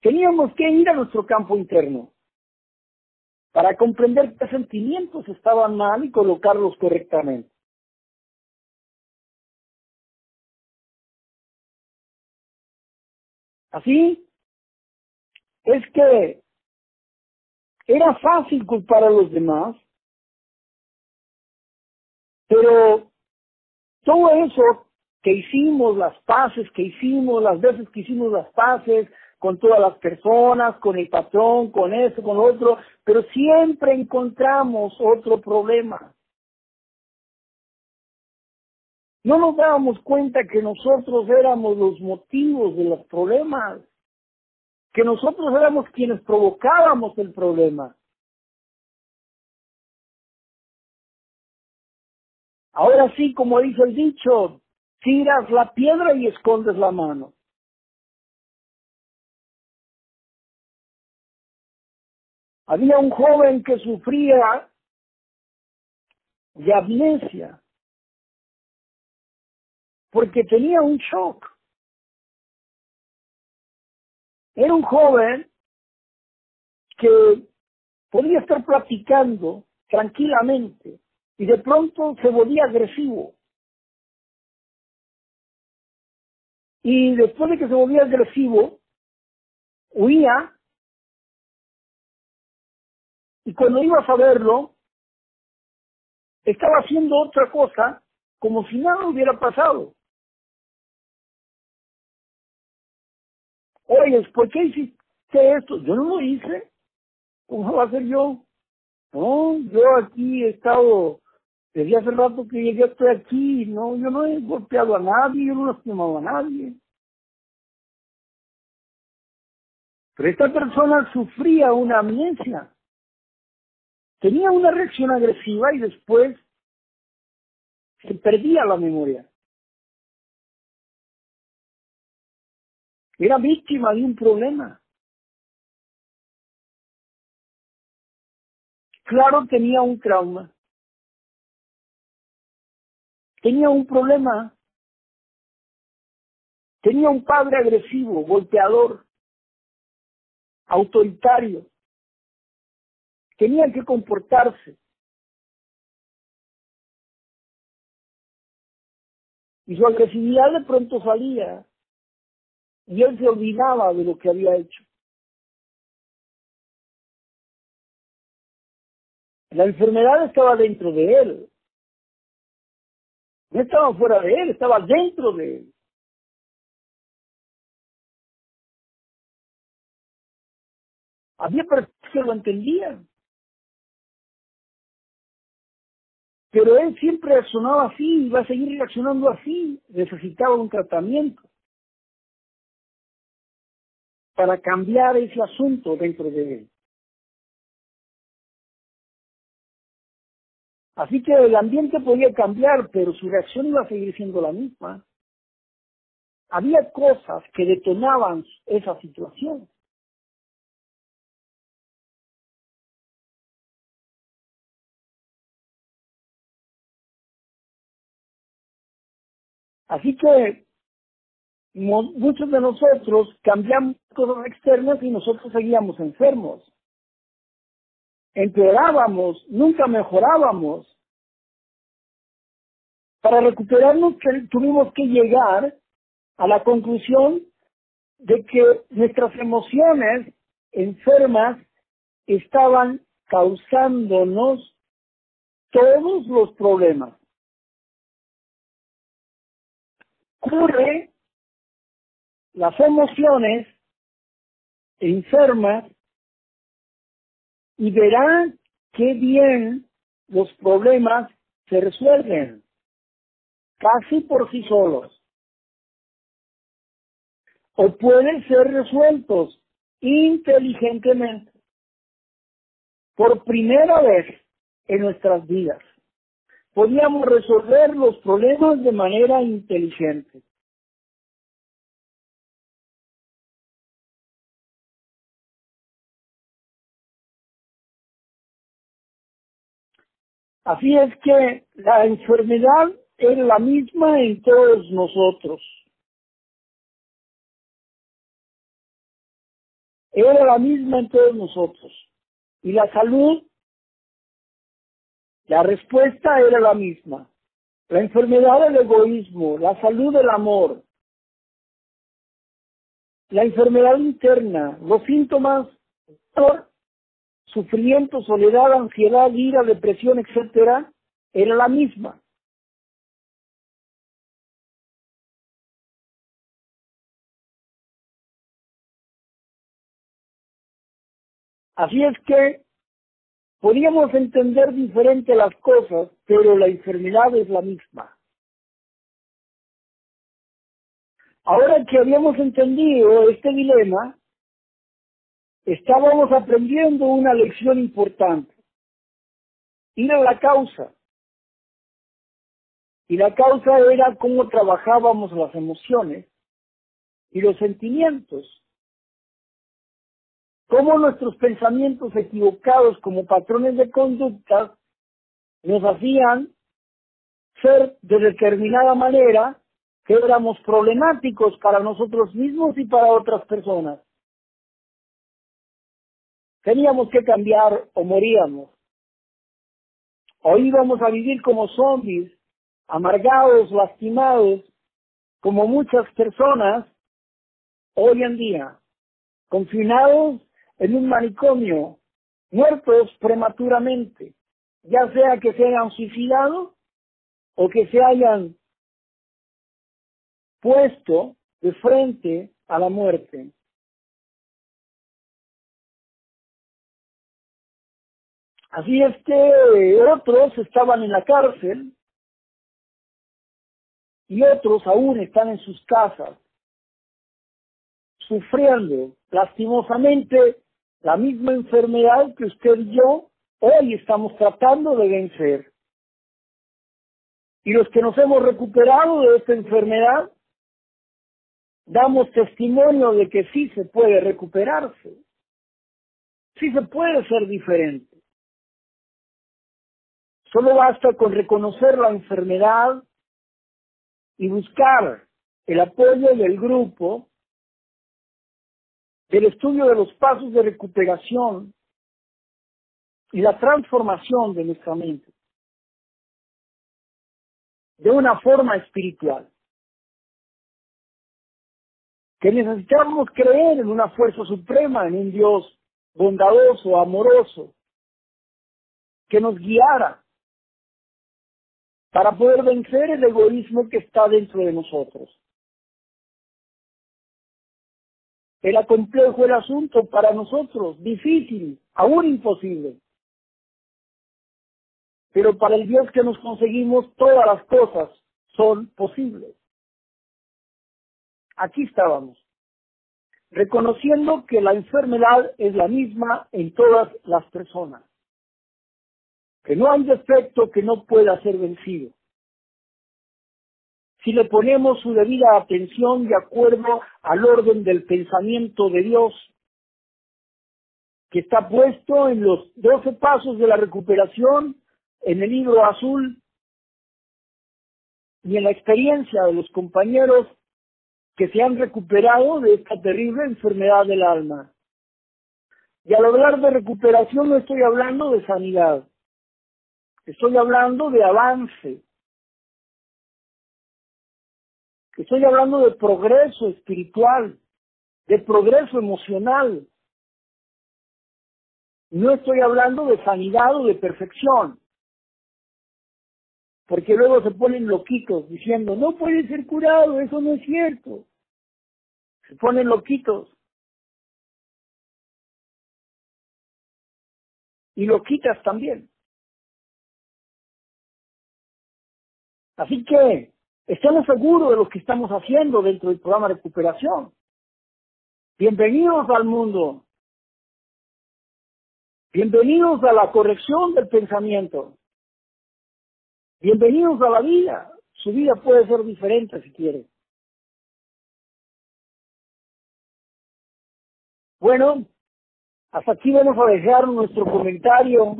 Speaker 2: Teníamos que ir a nuestro campo interno para comprender qué sentimientos estaban mal y colocarlos correctamente. Así es que era fácil culpar a los demás, pero todo eso que hicimos, las paces que hicimos, las veces que hicimos las paces con todas las personas, con el patrón, con eso, con otro, pero siempre encontramos otro problema. No nos dábamos cuenta que nosotros éramos los motivos de los problemas que nosotros éramos quienes provocábamos el problema. Ahora sí, como dice el dicho, tiras la piedra y escondes la mano. Había un joven que sufría de amnesia porque tenía un shock. Era un joven que podía estar platicando tranquilamente y de pronto se volvía agresivo. Y después de que se volvía agresivo, huía y cuando iba a saberlo, estaba haciendo otra cosa como si nada hubiera pasado. Oye, ¿por qué hiciste esto? Yo no lo hice. ¿Cómo va a ser yo? No, yo aquí he estado, desde hace rato que llegué estoy aquí, no, yo no he golpeado a nadie, yo no he lastimado a nadie. Pero esta persona sufría una amnesia. Tenía una reacción agresiva y después se perdía la memoria. Era víctima de un problema. Claro, tenía un trauma. Tenía un problema. Tenía un padre agresivo, golpeador, autoritario. Tenía que comportarse. Y su agresividad de pronto salía y él se olvidaba de lo que había hecho. La enfermedad estaba dentro de él. No estaba fuera de él, estaba dentro de él. Había personas que lo entendían. Pero él siempre reaccionaba así, y iba a seguir reaccionando así, necesitaba un tratamiento para cambiar ese asunto dentro de él. Así que el ambiente podía cambiar, pero su reacción iba a seguir siendo la misma. Había cosas que detonaban esa situación. Así que muchos de nosotros cambiamos cosas externas y nosotros seguíamos enfermos. Empeorábamos, nunca mejorábamos. Para recuperarnos tuvimos que llegar a la conclusión de que nuestras emociones enfermas estaban causándonos todos los problemas. Ocurre las emociones enfermas y verán qué bien los problemas se resuelven casi por sí solos. O pueden ser resueltos inteligentemente por primera vez en nuestras vidas. Podíamos resolver los problemas de manera inteligente. Así es que la enfermedad es la misma en todos nosotros. Era la misma en todos nosotros. Y la salud, la respuesta era la misma. La enfermedad del egoísmo, la salud del amor, la enfermedad interna, los síntomas, sufrimiento, soledad, ansiedad, ira, depresión, etcétera, era la misma. Así es que podríamos entender diferente las cosas, pero la enfermedad es la misma. Ahora que habíamos entendido este dilema, estábamos aprendiendo una lección importante. Ir a la causa. Y la causa era cómo trabajábamos las emociones y los sentimientos cómo nuestros pensamientos equivocados como patrones de conducta nos hacían ser de determinada manera que éramos problemáticos para nosotros mismos y para otras personas. Teníamos que cambiar o moríamos. O íbamos a vivir como zombies, amargados, lastimados, como muchas personas hoy en día, confinados en un manicomio, muertos prematuramente, ya sea que se hayan suicidado o que se hayan puesto de frente a la muerte. Así es que otros estaban en la cárcel y otros aún están en sus casas, sufriendo lastimosamente la misma enfermedad que usted y yo hoy estamos tratando de vencer. Y los que nos hemos recuperado de esta enfermedad, damos testimonio de que sí se puede recuperarse, sí se puede ser diferente. Solo basta con reconocer la enfermedad y buscar el apoyo del grupo del estudio de los pasos de recuperación y la transformación de nuestra mente de una forma espiritual. Que necesitamos creer en una fuerza suprema, en un Dios bondadoso, amoroso, que nos guiara para poder vencer el egoísmo que está dentro de nosotros. Era complejo el asunto para nosotros, difícil, aún imposible. Pero para el Dios que nos conseguimos, todas las cosas son posibles. Aquí estábamos, reconociendo que la enfermedad es la misma en todas las personas, que no hay defecto que no pueda ser vencido si le ponemos su debida atención de acuerdo al orden del pensamiento de Dios, que está puesto en los doce pasos de la recuperación en el libro azul y en la experiencia de los compañeros que se han recuperado de esta terrible enfermedad del alma. Y al hablar de recuperación no estoy hablando de sanidad, estoy hablando de avance, Estoy hablando de progreso espiritual, de progreso emocional. No estoy hablando de sanidad o de perfección. Porque luego se ponen loquitos diciendo, no puede ser curado, eso no es cierto. Se ponen loquitos. Y loquitas también. Así que Estamos seguros de lo que estamos haciendo dentro del programa de recuperación. Bienvenidos al mundo. Bienvenidos a la corrección del pensamiento. Bienvenidos a la vida. Su vida puede ser diferente si quiere. Bueno, hasta aquí vamos a dejar nuestro comentario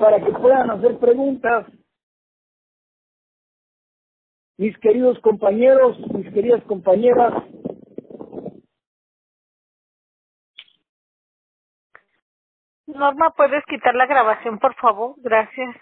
Speaker 2: para que puedan hacer preguntas. Mis queridos compañeros, mis queridas compañeras,
Speaker 1: Norma, ¿puedes quitar la grabación, por favor? Gracias.